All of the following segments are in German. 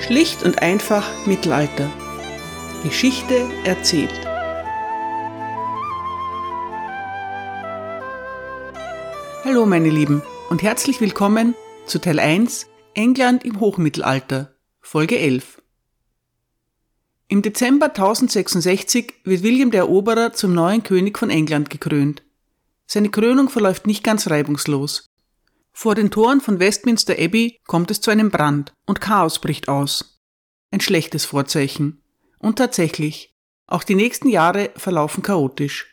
Schlicht und einfach Mittelalter. Geschichte erzählt. Hallo meine Lieben und herzlich willkommen zu Teil 1 England im Hochmittelalter, Folge 11. Im Dezember 1066 wird William der Eroberer zum neuen König von England gekrönt. Seine Krönung verläuft nicht ganz reibungslos. Vor den Toren von Westminster Abbey kommt es zu einem Brand und Chaos bricht aus. Ein schlechtes Vorzeichen. Und tatsächlich, auch die nächsten Jahre verlaufen chaotisch.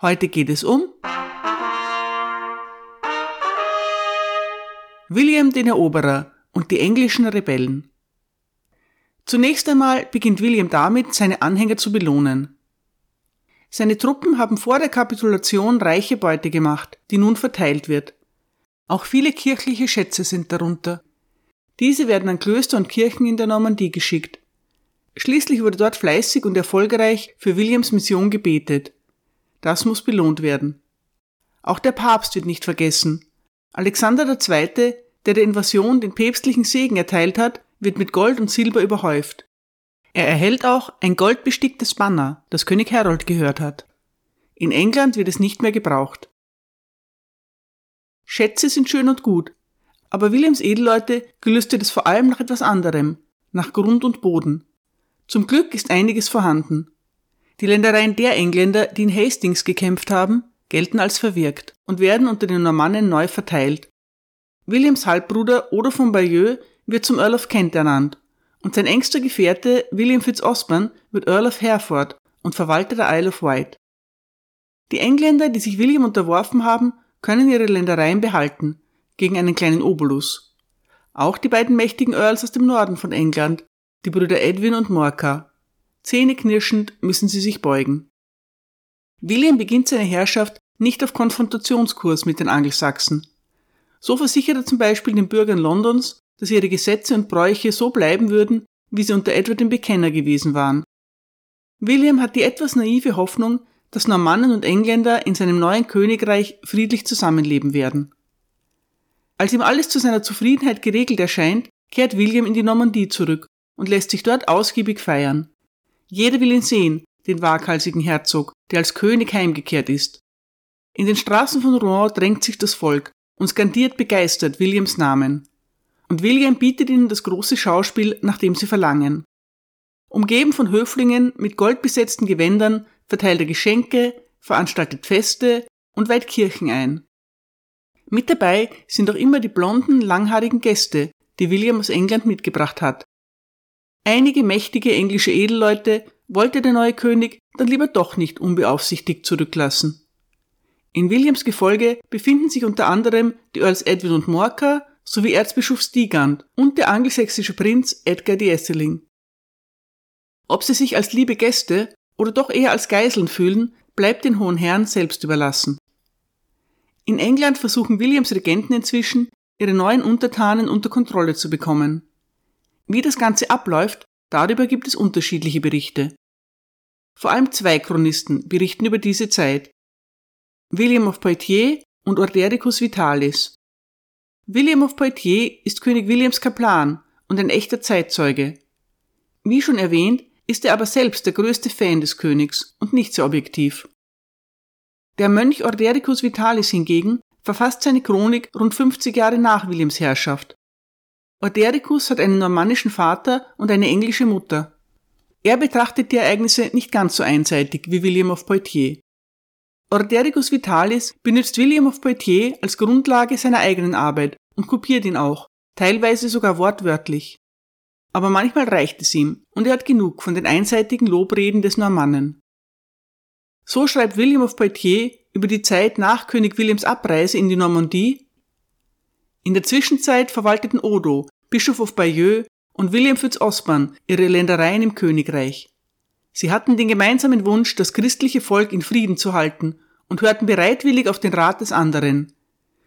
Heute geht es um William den Eroberer und die englischen Rebellen. Zunächst einmal beginnt William damit, seine Anhänger zu belohnen. Seine Truppen haben vor der Kapitulation reiche Beute gemacht, die nun verteilt wird. Auch viele kirchliche Schätze sind darunter. Diese werden an Klöster und Kirchen in der Normandie geschickt. Schließlich wurde dort fleißig und erfolgreich für Williams Mission gebetet. Das muss belohnt werden. Auch der Papst wird nicht vergessen. Alexander II., der der Invasion den päpstlichen Segen erteilt hat, wird mit Gold und Silber überhäuft. Er erhält auch ein goldbesticktes Banner, das König Harold gehört hat. In England wird es nicht mehr gebraucht. Schätze sind schön und gut, aber Williams Edelleute gelüstet es vor allem nach etwas anderem, nach Grund und Boden. Zum Glück ist einiges vorhanden. Die Ländereien der Engländer, die in Hastings gekämpft haben, gelten als verwirkt und werden unter den Normannen neu verteilt. Williams Halbbruder Odo von Bayeux wird zum Earl of Kent ernannt und sein engster Gefährte William Fitzosborne wird Earl of Hereford und Verwalter der Isle of Wight. Die Engländer, die sich William unterworfen haben, können ihre Ländereien behalten, gegen einen kleinen Obolus. Auch die beiden mächtigen Earls aus dem Norden von England, die Brüder Edwin und Morcar. Zähneknirschend müssen sie sich beugen. William beginnt seine Herrschaft nicht auf Konfrontationskurs mit den Angelsachsen. So versichert er zum Beispiel den Bürgern Londons, dass ihre Gesetze und Bräuche so bleiben würden, wie sie unter Edward dem Bekenner gewesen waren. William hat die etwas naive Hoffnung, dass Normannen und Engländer in seinem neuen Königreich friedlich zusammenleben werden. Als ihm alles zu seiner Zufriedenheit geregelt erscheint, kehrt William in die Normandie zurück und lässt sich dort ausgiebig feiern. Jeder will ihn sehen, den waghalsigen Herzog, der als König heimgekehrt ist. In den Straßen von Rouen drängt sich das Volk und skandiert begeistert Williams Namen. Und William bietet ihnen das große Schauspiel, nach dem sie verlangen. Umgeben von Höflingen mit goldbesetzten Gewändern verteilt er Geschenke, veranstaltet Feste und weiht Kirchen ein. Mit dabei sind auch immer die blonden, langhaarigen Gäste, die William aus England mitgebracht hat. Einige mächtige englische Edelleute wollte der neue König dann lieber doch nicht unbeaufsichtigt zurücklassen. In Williams Gefolge befinden sich unter anderem die Earls Edwin und Morcar sowie Erzbischof Stigand und der angelsächsische Prinz Edgar de Esseling. Ob sie sich als liebe Gäste oder doch eher als Geiseln fühlen, bleibt den hohen Herren selbst überlassen. In England versuchen Williams Regenten inzwischen, ihre neuen Untertanen unter Kontrolle zu bekommen. Wie das Ganze abläuft, darüber gibt es unterschiedliche Berichte. Vor allem zwei Chronisten berichten über diese Zeit. William of Poitiers und Ordericus Vitalis. William of Poitiers ist König Williams Kaplan und ein echter Zeitzeuge. Wie schon erwähnt, ist er aber selbst der größte Fan des Königs und nicht sehr objektiv. Der Mönch Ordericus Vitalis hingegen verfasst seine Chronik rund 50 Jahre nach Williams Herrschaft. Ordericus hat einen normannischen Vater und eine englische Mutter. Er betrachtet die Ereignisse nicht ganz so einseitig wie William of Poitiers. Ordericus Vitalis benutzt William of Poitiers als Grundlage seiner eigenen Arbeit und kopiert ihn auch, teilweise sogar wortwörtlich aber manchmal reicht es ihm und er hat genug von den einseitigen Lobreden des Normannen. So schreibt William of Poitiers über die Zeit nach König Williams Abreise in die Normandie. In der Zwischenzeit verwalteten Odo, Bischof of Bayeux und William Fitzosborne ihre Ländereien im Königreich. Sie hatten den gemeinsamen Wunsch, das christliche Volk in Frieden zu halten und hörten bereitwillig auf den Rat des anderen.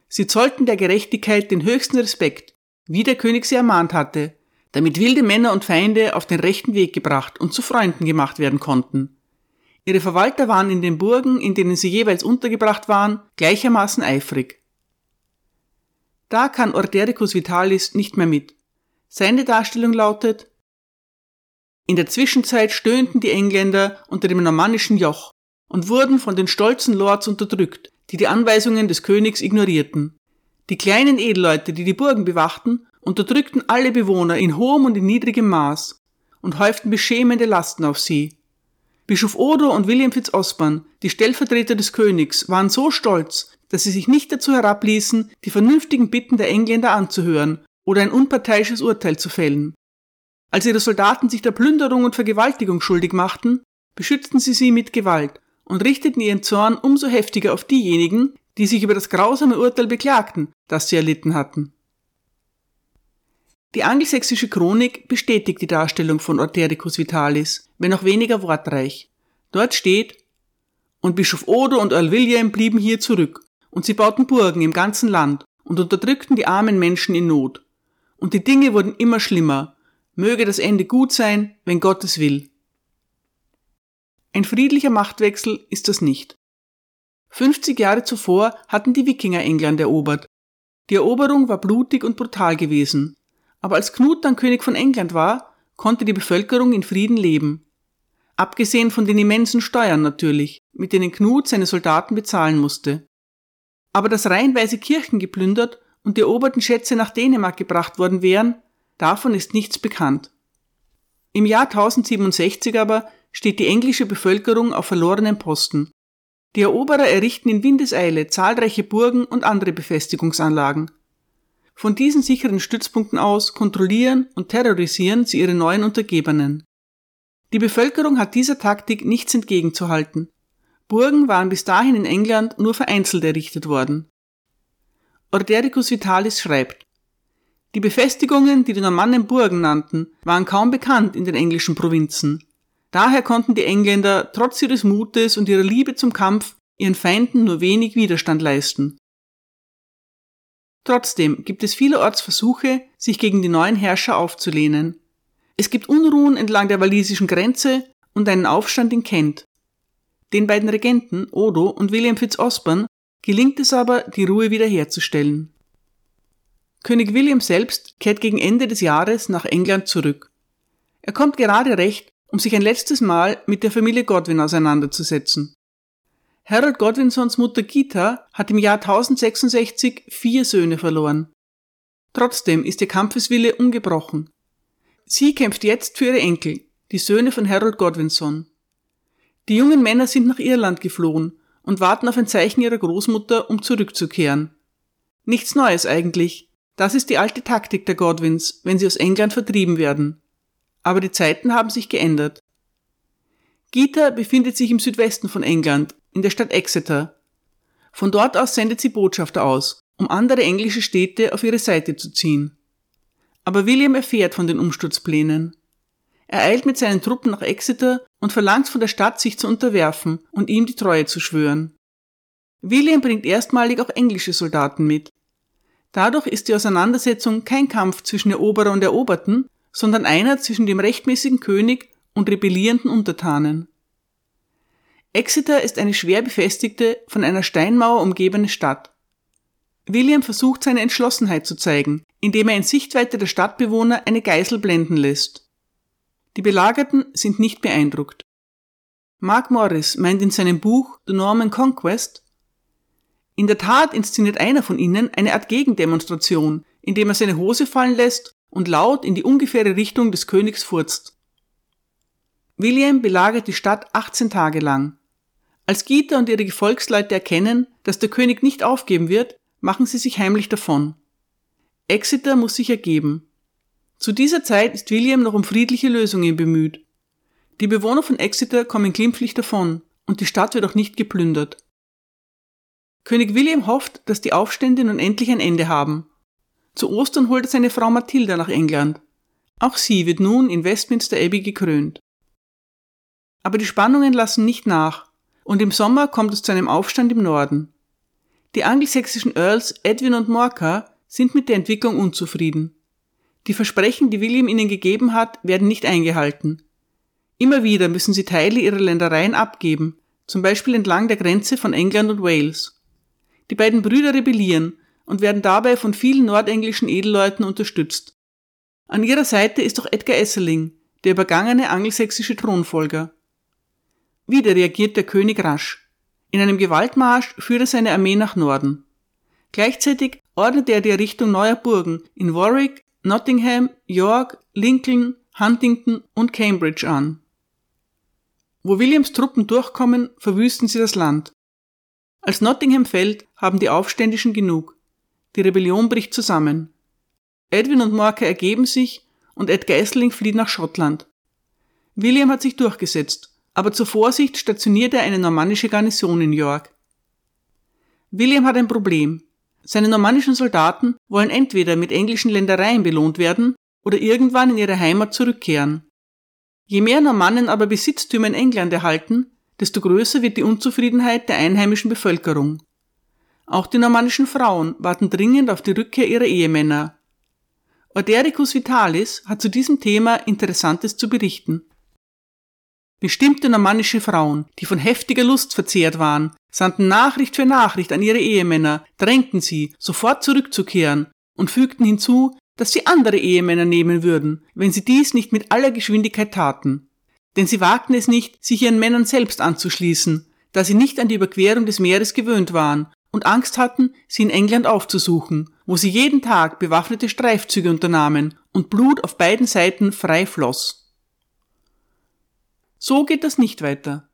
Sie zollten der Gerechtigkeit den höchsten Respekt, wie der König sie ermahnt hatte, damit wilde Männer und Feinde auf den rechten Weg gebracht und zu Freunden gemacht werden konnten. Ihre Verwalter waren in den Burgen, in denen sie jeweils untergebracht waren, gleichermaßen eifrig. Da kann Ordericus Vitalis nicht mehr mit. Seine Darstellung lautet, in der Zwischenzeit stöhnten die Engländer unter dem normannischen Joch und wurden von den stolzen Lords unterdrückt, die die Anweisungen des Königs ignorierten. Die kleinen Edelleute, die die Burgen bewachten, unterdrückten alle Bewohner in hohem und in niedrigem Maß und häuften beschämende Lasten auf sie. Bischof Odo und William Fitzosborne, die Stellvertreter des Königs, waren so stolz, dass sie sich nicht dazu herabließen, die vernünftigen Bitten der Engländer anzuhören oder ein unparteiisches Urteil zu fällen. Als ihre Soldaten sich der Plünderung und Vergewaltigung schuldig machten, beschützten sie sie mit Gewalt und richteten ihren Zorn umso heftiger auf diejenigen, die sich über das grausame Urteil beklagten, das sie erlitten hatten. Die angelsächsische Chronik bestätigt die Darstellung von Ordericus Vitalis, wenn auch weniger wortreich. Dort steht, und Bischof Odo und Earl William blieben hier zurück, und sie bauten Burgen im ganzen Land und unterdrückten die armen Menschen in Not. Und die Dinge wurden immer schlimmer. Möge das Ende gut sein, wenn Gott es will. Ein friedlicher Machtwechsel ist das nicht. 50 Jahre zuvor hatten die Wikinger England erobert. Die Eroberung war blutig und brutal gewesen. Aber als Knut dann König von England war, konnte die Bevölkerung in Frieden leben. Abgesehen von den immensen Steuern natürlich, mit denen Knut seine Soldaten bezahlen musste. Aber dass reihenweise Kirchen geplündert und die eroberten Schätze nach Dänemark gebracht worden wären, davon ist nichts bekannt. Im Jahr 1067 aber steht die englische Bevölkerung auf verlorenen Posten. Die Eroberer errichten in Windeseile zahlreiche Burgen und andere Befestigungsanlagen. Von diesen sicheren Stützpunkten aus kontrollieren und terrorisieren sie ihre neuen Untergebenen. Die Bevölkerung hat dieser Taktik nichts entgegenzuhalten. Burgen waren bis dahin in England nur vereinzelt errichtet worden. Ordericus Vitalis schreibt, die Befestigungen, die die Normannen Burgen nannten, waren kaum bekannt in den englischen Provinzen. Daher konnten die Engländer trotz ihres Mutes und ihrer Liebe zum Kampf ihren Feinden nur wenig Widerstand leisten. Trotzdem gibt es vielerorts Versuche, sich gegen die neuen Herrscher aufzulehnen. Es gibt Unruhen entlang der walisischen Grenze und einen Aufstand in Kent. Den beiden Regenten, Odo und William Fitzosborne, gelingt es aber, die Ruhe wiederherzustellen. König William selbst kehrt gegen Ende des Jahres nach England zurück. Er kommt gerade recht, um sich ein letztes Mal mit der Familie Godwin auseinanderzusetzen. Harold Godwinsons Mutter Gita hat im Jahr 1066 vier Söhne verloren. Trotzdem ist ihr Kampfeswille ungebrochen. Sie kämpft jetzt für ihre Enkel, die Söhne von Harold Godwinson. Die jungen Männer sind nach Irland geflohen und warten auf ein Zeichen ihrer Großmutter, um zurückzukehren. Nichts Neues eigentlich. Das ist die alte Taktik der Godwins, wenn sie aus England vertrieben werden. Aber die Zeiten haben sich geändert. Gita befindet sich im Südwesten von England, in der Stadt Exeter. Von dort aus sendet sie Botschafter aus, um andere englische Städte auf ihre Seite zu ziehen. Aber William erfährt von den Umsturzplänen. Er eilt mit seinen Truppen nach Exeter und verlangt von der Stadt, sich zu unterwerfen und ihm die Treue zu schwören. William bringt erstmalig auch englische Soldaten mit. Dadurch ist die Auseinandersetzung kein Kampf zwischen Eroberer und Eroberten, sondern einer zwischen dem rechtmäßigen König und rebellierenden Untertanen. Exeter ist eine schwer befestigte, von einer Steinmauer umgebene Stadt. William versucht seine Entschlossenheit zu zeigen, indem er in Sichtweite der Stadtbewohner eine Geisel blenden lässt. Die Belagerten sind nicht beeindruckt. Mark Morris meint in seinem Buch The Norman Conquest, in der Tat inszeniert einer von ihnen eine Art Gegendemonstration, indem er seine Hose fallen lässt und laut in die ungefähre Richtung des Königs furzt. William belagert die Stadt 18 Tage lang. Als Gita und ihre Gefolgsleute erkennen, dass der König nicht aufgeben wird, machen sie sich heimlich davon. Exeter muss sich ergeben. Zu dieser Zeit ist William noch um friedliche Lösungen bemüht. Die Bewohner von Exeter kommen glimpflich davon und die Stadt wird auch nicht geplündert. König William hofft, dass die Aufstände nun endlich ein Ende haben. Zu Ostern holt er seine Frau Mathilda nach England. Auch sie wird nun in Westminster Abbey gekrönt. Aber die Spannungen lassen nicht nach und im Sommer kommt es zu einem Aufstand im Norden. Die angelsächsischen Earls Edwin und Morcar sind mit der Entwicklung unzufrieden. Die Versprechen, die William ihnen gegeben hat, werden nicht eingehalten. Immer wieder müssen sie Teile ihrer Ländereien abgeben, zum Beispiel entlang der Grenze von England und Wales. Die beiden Brüder rebellieren und werden dabei von vielen nordenglischen Edelleuten unterstützt. An ihrer Seite ist auch Edgar Esseling, der übergangene angelsächsische Thronfolger. Wieder reagiert der König rasch. In einem Gewaltmarsch führt er seine Armee nach Norden. Gleichzeitig ordnete er die Errichtung neuer Burgen in Warwick, Nottingham, York, Lincoln, Huntington und Cambridge an. Wo Williams Truppen durchkommen, verwüsten sie das Land. Als Nottingham fällt, haben die Aufständischen genug. Die Rebellion bricht zusammen. Edwin und Morka ergeben sich und Edgar Essling flieht nach Schottland. William hat sich durchgesetzt, aber zur Vorsicht stationiert er eine normannische Garnison in York. William hat ein Problem. Seine normannischen Soldaten wollen entweder mit englischen Ländereien belohnt werden oder irgendwann in ihre Heimat zurückkehren. Je mehr Normannen aber Besitztümer in England erhalten, desto größer wird die Unzufriedenheit der einheimischen Bevölkerung. Auch die normannischen Frauen warten dringend auf die Rückkehr ihrer Ehemänner. Ordericus Vitalis hat zu diesem Thema Interessantes zu berichten. Bestimmte normannische Frauen, die von heftiger Lust verzehrt waren, sandten Nachricht für Nachricht an ihre Ehemänner, drängten sie, sofort zurückzukehren und fügten hinzu, dass sie andere Ehemänner nehmen würden, wenn sie dies nicht mit aller Geschwindigkeit taten. Denn sie wagten es nicht, sich ihren Männern selbst anzuschließen, da sie nicht an die Überquerung des Meeres gewöhnt waren und Angst hatten, sie in England aufzusuchen, wo sie jeden Tag bewaffnete Streifzüge unternahmen und Blut auf beiden Seiten frei floss. So geht das nicht weiter.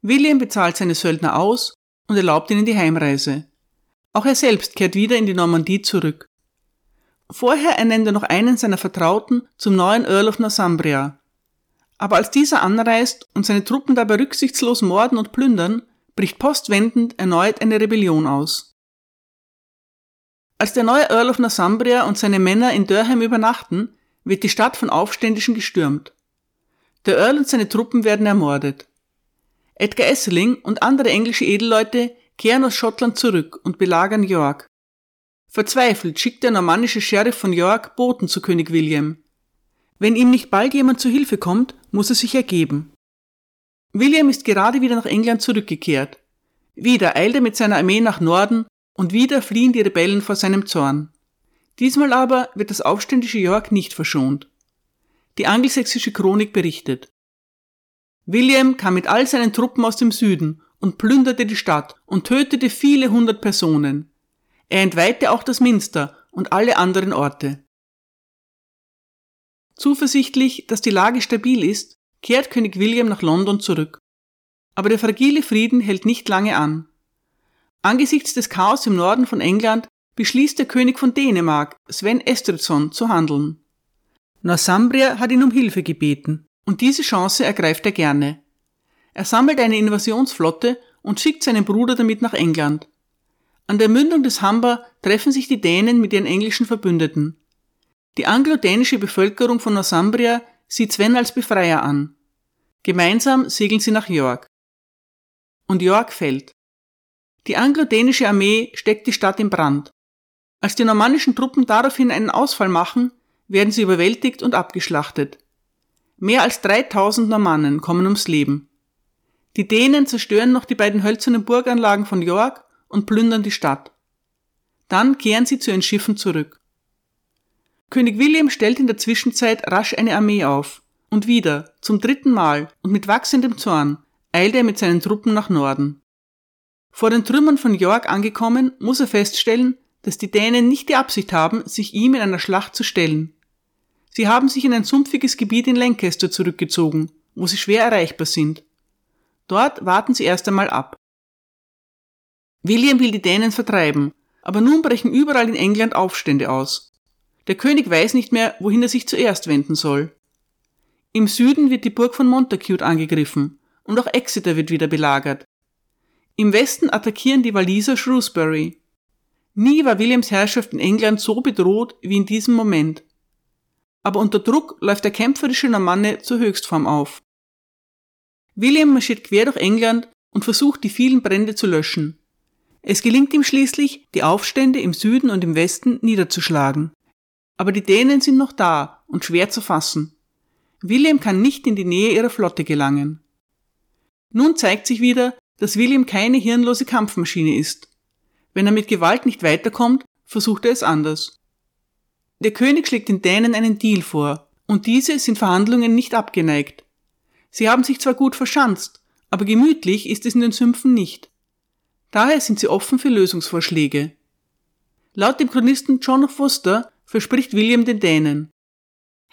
William bezahlt seine Söldner aus und erlaubt ihnen die Heimreise. Auch er selbst kehrt wieder in die Normandie zurück. Vorher ernennt er noch einen seiner Vertrauten zum neuen Earl of Northumbria. Aber als dieser anreist und seine Truppen dabei rücksichtslos morden und plündern, bricht postwendend erneut eine Rebellion aus. Als der neue Earl of Northumbria und seine Männer in Durham übernachten, wird die Stadt von Aufständischen gestürmt. Der Earl und seine Truppen werden ermordet. Edgar Esseling und andere englische Edelleute kehren aus Schottland zurück und belagern York. Verzweifelt schickt der normannische Sheriff von York Boten zu König William. Wenn ihm nicht bald jemand zu Hilfe kommt, muss er sich ergeben. William ist gerade wieder nach England zurückgekehrt. Wieder eilt er mit seiner Armee nach Norden und wieder fliehen die Rebellen vor seinem Zorn. Diesmal aber wird das aufständische York nicht verschont. Die angelsächsische Chronik berichtet. William kam mit all seinen Truppen aus dem Süden und plünderte die Stadt und tötete viele hundert Personen. Er entweihte auch das Minster und alle anderen Orte. Zuversichtlich, dass die Lage stabil ist, kehrt König William nach London zurück. Aber der fragile Frieden hält nicht lange an. Angesichts des Chaos im Norden von England beschließt der König von Dänemark, Sven Estridsson, zu handeln. Northumbria hat ihn um Hilfe gebeten, und diese Chance ergreift er gerne. Er sammelt eine Invasionsflotte und schickt seinen Bruder damit nach England. An der Mündung des Humber treffen sich die Dänen mit ihren englischen Verbündeten. Die anglo-dänische Bevölkerung von Northumbria sieht Sven als Befreier an. Gemeinsam segeln sie nach York. Und York fällt. Die anglo-dänische Armee steckt die Stadt in Brand. Als die normannischen Truppen daraufhin einen Ausfall machen, werden sie überwältigt und abgeschlachtet. Mehr als 3000 Normannen kommen ums Leben. Die Dänen zerstören noch die beiden hölzernen Burganlagen von York und plündern die Stadt. Dann kehren sie zu ihren Schiffen zurück. König William stellt in der Zwischenzeit rasch eine Armee auf, und wieder, zum dritten Mal und mit wachsendem Zorn, eilt er mit seinen Truppen nach Norden. Vor den Trümmern von York angekommen, muss er feststellen, dass die Dänen nicht die Absicht haben, sich ihm in einer Schlacht zu stellen. Sie haben sich in ein sumpfiges Gebiet in Lancaster zurückgezogen, wo sie schwer erreichbar sind. Dort warten sie erst einmal ab. William will die Dänen vertreiben, aber nun brechen überall in England Aufstände aus. Der König weiß nicht mehr, wohin er sich zuerst wenden soll. Im Süden wird die Burg von Montacute angegriffen und auch Exeter wird wieder belagert. Im Westen attackieren die Waliser Shrewsbury. Nie war Williams Herrschaft in England so bedroht wie in diesem Moment. Aber unter Druck läuft der kämpferische Normanne zur Höchstform auf. William marschiert quer durch England und versucht die vielen Brände zu löschen. Es gelingt ihm schließlich, die Aufstände im Süden und im Westen niederzuschlagen. Aber die Dänen sind noch da und schwer zu fassen. William kann nicht in die Nähe ihrer Flotte gelangen. Nun zeigt sich wieder, dass William keine hirnlose Kampfmaschine ist. Wenn er mit Gewalt nicht weiterkommt, versucht er es anders. Der König schlägt den Dänen einen Deal vor, und diese sind Verhandlungen nicht abgeneigt. Sie haben sich zwar gut verschanzt, aber gemütlich ist es in den Sümpfen nicht. Daher sind sie offen für Lösungsvorschläge. Laut dem Chronisten John Foster verspricht William den Dänen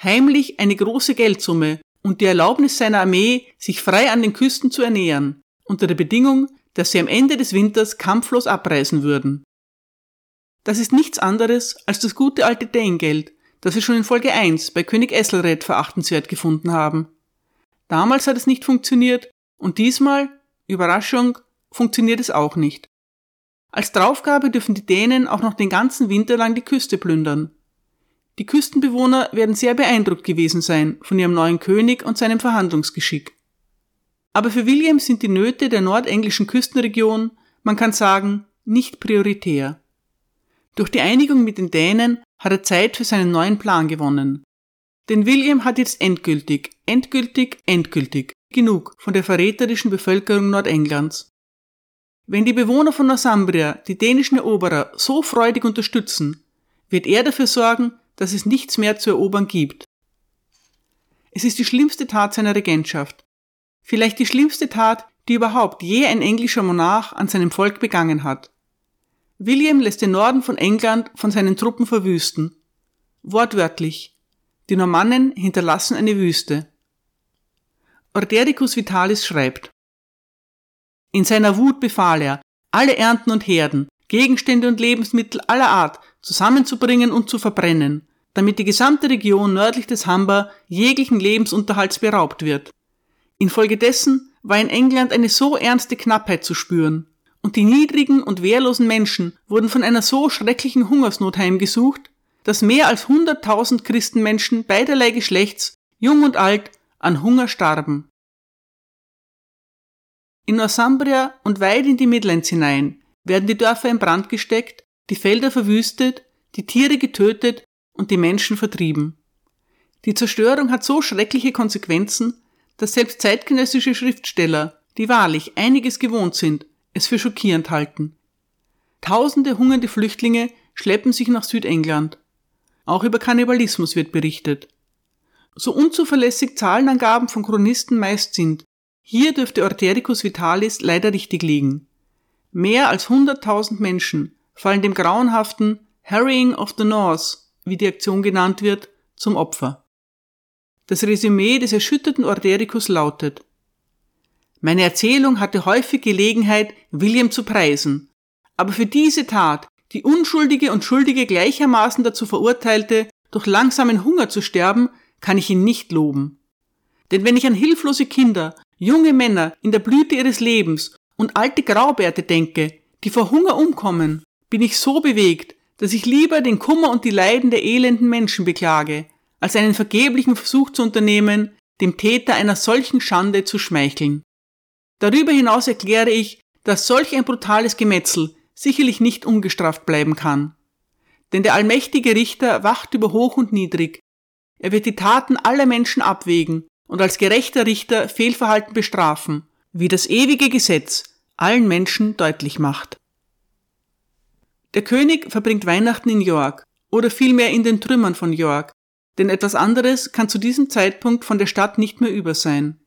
heimlich eine große Geldsumme und die Erlaubnis seiner Armee, sich frei an den Küsten zu ernähren, unter der Bedingung, dass sie am Ende des Winters kampflos abreisen würden. Das ist nichts anderes als das gute alte Dänengeld, das wir schon in Folge 1 bei König Esselred verachtenswert gefunden haben. Damals hat es nicht funktioniert und diesmal, Überraschung, funktioniert es auch nicht. Als Draufgabe dürfen die Dänen auch noch den ganzen Winter lang die Küste plündern. Die Küstenbewohner werden sehr beeindruckt gewesen sein von ihrem neuen König und seinem Verhandlungsgeschick. Aber für William sind die Nöte der nordenglischen Küstenregion, man kann sagen, nicht prioritär. Durch die Einigung mit den Dänen hat er Zeit für seinen neuen Plan gewonnen. Denn William hat jetzt endgültig, endgültig, endgültig genug von der verräterischen Bevölkerung Nordenglands. Wenn die Bewohner von Northumbria die dänischen Eroberer so freudig unterstützen, wird er dafür sorgen, dass es nichts mehr zu erobern gibt. Es ist die schlimmste Tat seiner Regentschaft. Vielleicht die schlimmste Tat, die überhaupt je ein englischer Monarch an seinem Volk begangen hat. William lässt den Norden von England von seinen Truppen verwüsten. Wortwörtlich. Die Normannen hinterlassen eine Wüste. Ordericus Vitalis schreibt, In seiner Wut befahl er, alle Ernten und Herden, Gegenstände und Lebensmittel aller Art zusammenzubringen und zu verbrennen, damit die gesamte Region nördlich des Humber jeglichen Lebensunterhalts beraubt wird. Infolgedessen war in England eine so ernste Knappheit zu spüren, und die niedrigen und wehrlosen Menschen wurden von einer so schrecklichen Hungersnot heimgesucht, dass mehr als hunderttausend Christenmenschen beiderlei Geschlechts, jung und alt, an Hunger starben. In Northumbria und weit in die Midlands hinein werden die Dörfer in Brand gesteckt die Felder verwüstet, die Tiere getötet und die Menschen vertrieben. Die Zerstörung hat so schreckliche Konsequenzen, dass selbst zeitgenössische Schriftsteller, die wahrlich einiges gewohnt sind, es für schockierend halten. Tausende hungernde Flüchtlinge schleppen sich nach Südengland. Auch über Kannibalismus wird berichtet. So unzuverlässig Zahlenangaben von Chronisten meist sind, hier dürfte Ortericus Vitalis leider richtig liegen. Mehr als 100.000 Menschen fallen dem grauenhaften Harrying of the North, wie die Aktion genannt wird, zum Opfer. Das Resümee des erschütterten Ordericus lautet Meine Erzählung hatte häufig Gelegenheit, William zu preisen, aber für diese Tat, die Unschuldige und Schuldige gleichermaßen dazu verurteilte, durch langsamen Hunger zu sterben, kann ich ihn nicht loben. Denn wenn ich an hilflose Kinder, junge Männer in der Blüte ihres Lebens und alte Graubärte denke, die vor Hunger umkommen, bin ich so bewegt, dass ich lieber den Kummer und die Leiden der elenden Menschen beklage, als einen vergeblichen Versuch zu unternehmen, dem Täter einer solchen Schande zu schmeicheln. Darüber hinaus erkläre ich, dass solch ein brutales Gemetzel sicherlich nicht ungestraft bleiben kann. Denn der allmächtige Richter wacht über hoch und niedrig. Er wird die Taten aller Menschen abwägen und als gerechter Richter Fehlverhalten bestrafen, wie das ewige Gesetz allen Menschen deutlich macht. Der König verbringt Weihnachten in York oder vielmehr in den Trümmern von York, denn etwas anderes kann zu diesem Zeitpunkt von der Stadt nicht mehr über sein.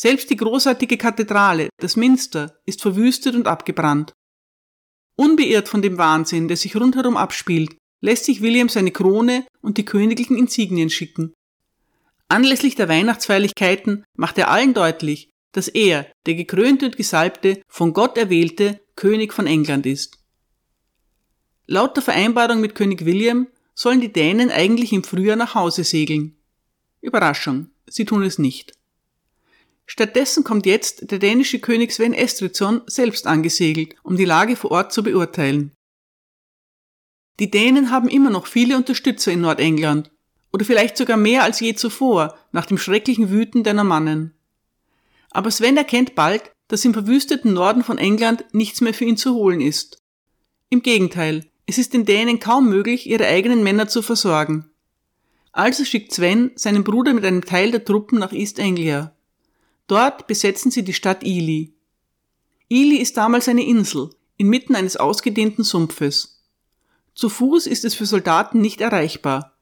Selbst die großartige Kathedrale, das Minster, ist verwüstet und abgebrannt. Unbeirrt von dem Wahnsinn, der sich rundherum abspielt, lässt sich William seine Krone und die königlichen Insignien schicken. Anlässlich der Weihnachtsfeierlichkeiten macht er allen deutlich, dass er, der gekrönte und gesalbte, von Gott erwählte König von England ist. Laut der Vereinbarung mit König William sollen die Dänen eigentlich im Frühjahr nach Hause segeln. Überraschung, sie tun es nicht. Stattdessen kommt jetzt der dänische König Sven Estridsson selbst angesegelt, um die Lage vor Ort zu beurteilen. Die Dänen haben immer noch viele Unterstützer in Nordengland, oder vielleicht sogar mehr als je zuvor, nach dem schrecklichen Wüten der Normannen. Aber Sven erkennt bald, dass im verwüsteten Norden von England nichts mehr für ihn zu holen ist. Im Gegenteil, es ist den Dänen kaum möglich, ihre eigenen Männer zu versorgen. Also schickt Sven seinen Bruder mit einem Teil der Truppen nach East Anglia. Dort besetzen sie die Stadt Ely. Ely ist damals eine Insel, inmitten eines ausgedehnten Sumpfes. Zu Fuß ist es für Soldaten nicht erreichbar.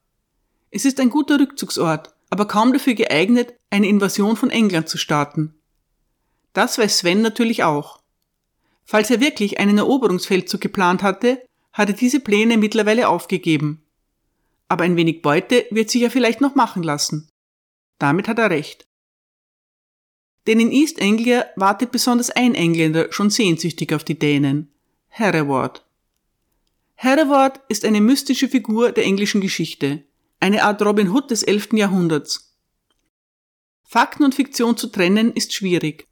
Es ist ein guter Rückzugsort, aber kaum dafür geeignet, eine Invasion von England zu starten. Das weiß Sven natürlich auch. Falls er wirklich einen Eroberungsfeldzug geplant hatte, hat er diese Pläne mittlerweile aufgegeben. Aber ein wenig Beute wird sich ja vielleicht noch machen lassen. Damit hat er recht. Denn in East Anglia wartet besonders ein Engländer schon sehnsüchtig auf die Dänen. Hereward. Hereward ist eine mystische Figur der englischen Geschichte, eine Art Robin Hood des 11. Jahrhunderts. Fakten und Fiktion zu trennen ist schwierig.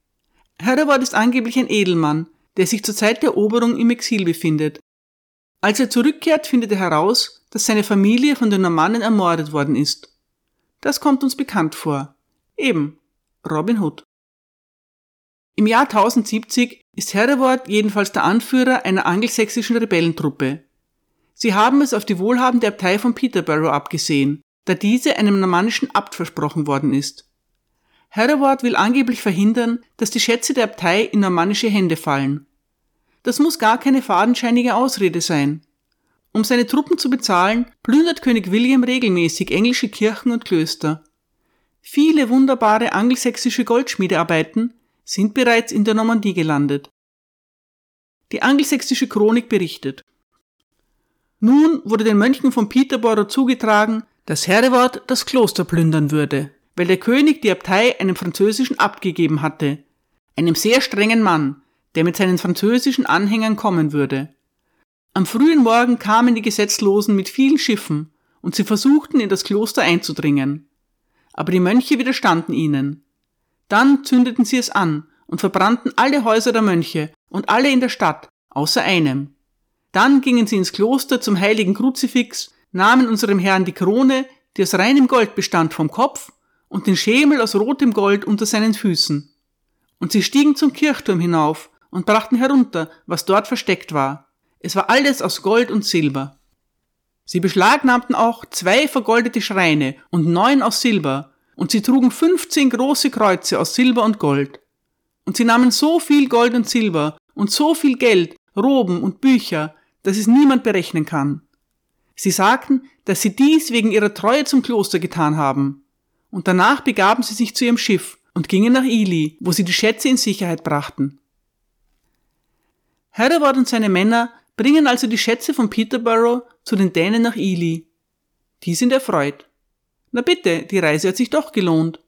Hereward ist angeblich ein Edelmann, der sich zur Zeit der Eroberung im Exil befindet. Als er zurückkehrt, findet er heraus, dass seine Familie von den Normannen ermordet worden ist. Das kommt uns bekannt vor. Eben, Robin Hood. Im Jahr 1070 ist Hereward jedenfalls der Anführer einer angelsächsischen Rebellentruppe. Sie haben es auf die wohlhabende Abtei von Peterborough abgesehen, da diese einem normannischen Abt versprochen worden ist. Hereward will angeblich verhindern, dass die Schätze der Abtei in normannische Hände fallen. Das muss gar keine fadenscheinige Ausrede sein. Um seine Truppen zu bezahlen, plündert König William regelmäßig englische Kirchen und Klöster. Viele wunderbare angelsächsische Goldschmiedearbeiten sind bereits in der Normandie gelandet. Die angelsächsische Chronik berichtet. Nun wurde den Mönchen von Peterborough zugetragen, dass Hereward das Kloster plündern würde, weil der König die Abtei einem französischen Abt gegeben hatte, einem sehr strengen Mann, der mit seinen französischen Anhängern kommen würde. Am frühen Morgen kamen die Gesetzlosen mit vielen Schiffen, und sie versuchten in das Kloster einzudringen. Aber die Mönche widerstanden ihnen. Dann zündeten sie es an und verbrannten alle Häuser der Mönche und alle in der Stadt, außer einem. Dann gingen sie ins Kloster zum heiligen Kruzifix, nahmen unserem Herrn die Krone, die aus reinem Gold bestand, vom Kopf und den Schemel aus rotem Gold unter seinen Füßen. Und sie stiegen zum Kirchturm hinauf und brachten herunter, was dort versteckt war. Es war alles aus Gold und Silber. Sie beschlagnahmten auch zwei vergoldete Schreine und neun aus Silber und sie trugen fünfzehn große Kreuze aus Silber und Gold. Und sie nahmen so viel Gold und Silber und so viel Geld, Roben und Bücher, dass es niemand berechnen kann. Sie sagten, dass sie dies wegen ihrer Treue zum Kloster getan haben. Und danach begaben sie sich zu ihrem Schiff und gingen nach Ili, wo sie die Schätze in Sicherheit brachten. Hereward und seine Männer bringen also die Schätze von Peterborough zu den Dänen nach Ili. Die sind erfreut. Na bitte, die Reise hat sich doch gelohnt.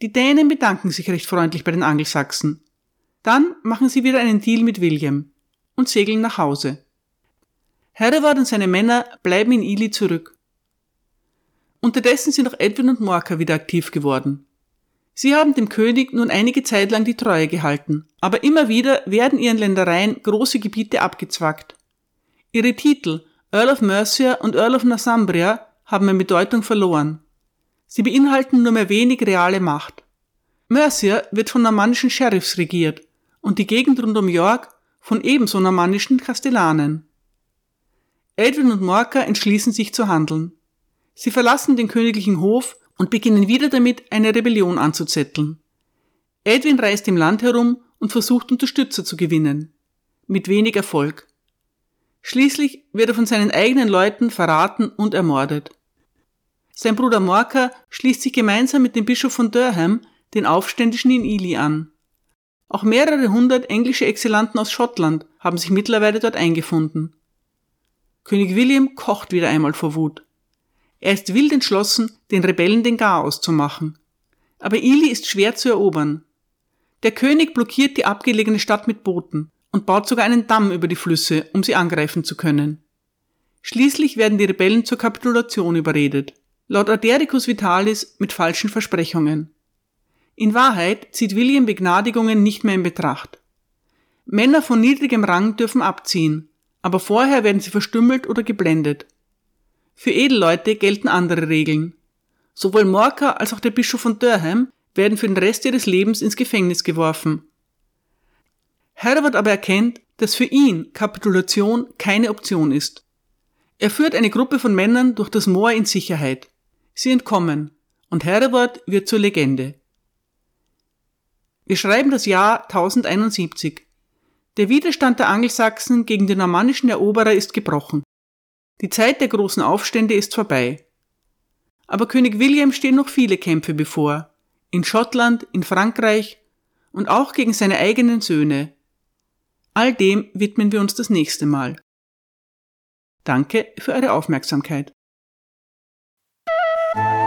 Die Dänen bedanken sich recht freundlich bei den Angelsachsen. Dann machen sie wieder einen Deal mit William und segeln nach Hause. Hereward und seine Männer bleiben in Ili zurück. Unterdessen sind auch Edwin und Morka wieder aktiv geworden. Sie haben dem König nun einige Zeit lang die Treue gehalten, aber immer wieder werden ihren Ländereien große Gebiete abgezwackt. Ihre Titel Earl of Mercia und Earl of Northumbria haben an Bedeutung verloren. Sie beinhalten nur mehr wenig reale Macht. Mercia wird von normannischen Sheriffs regiert und die Gegend rund um York von ebenso normannischen Kastellanen. Edwin und Morka entschließen sich zu handeln. Sie verlassen den königlichen Hof und beginnen wieder damit, eine Rebellion anzuzetteln. Edwin reist im Land herum und versucht Unterstützer zu gewinnen. Mit wenig Erfolg. Schließlich wird er von seinen eigenen Leuten verraten und ermordet. Sein Bruder Morka schließt sich gemeinsam mit dem Bischof von Durham den Aufständischen in Ely an. Auch mehrere hundert englische Exzellenten aus Schottland haben sich mittlerweile dort eingefunden. König William kocht wieder einmal vor Wut. Er ist wild entschlossen, den Rebellen den Garaus zu machen. Aber Ely ist schwer zu erobern. Der König blockiert die abgelegene Stadt mit Booten und baut sogar einen Damm über die Flüsse, um sie angreifen zu können. Schließlich werden die Rebellen zur Kapitulation überredet. Laut Adericus Vitalis mit falschen Versprechungen. In Wahrheit zieht William Begnadigungen nicht mehr in Betracht. Männer von niedrigem Rang dürfen abziehen, aber vorher werden sie verstümmelt oder geblendet. Für Edelleute gelten andere Regeln. Sowohl Morka als auch der Bischof von Durham werden für den Rest ihres Lebens ins Gefängnis geworfen Herbert aber erkennt, dass für ihn Kapitulation keine Option ist. Er führt eine Gruppe von Männern durch das Moor in Sicherheit. Sie entkommen und Herbert wird zur Legende. Wir schreiben das Jahr 1071. Der Widerstand der Angelsachsen gegen den normannischen Eroberer ist gebrochen. Die Zeit der großen Aufstände ist vorbei. Aber König William stehen noch viele Kämpfe bevor. In Schottland, in Frankreich und auch gegen seine eigenen Söhne. All dem widmen wir uns das nächste Mal. Danke für eure Aufmerksamkeit. Bye.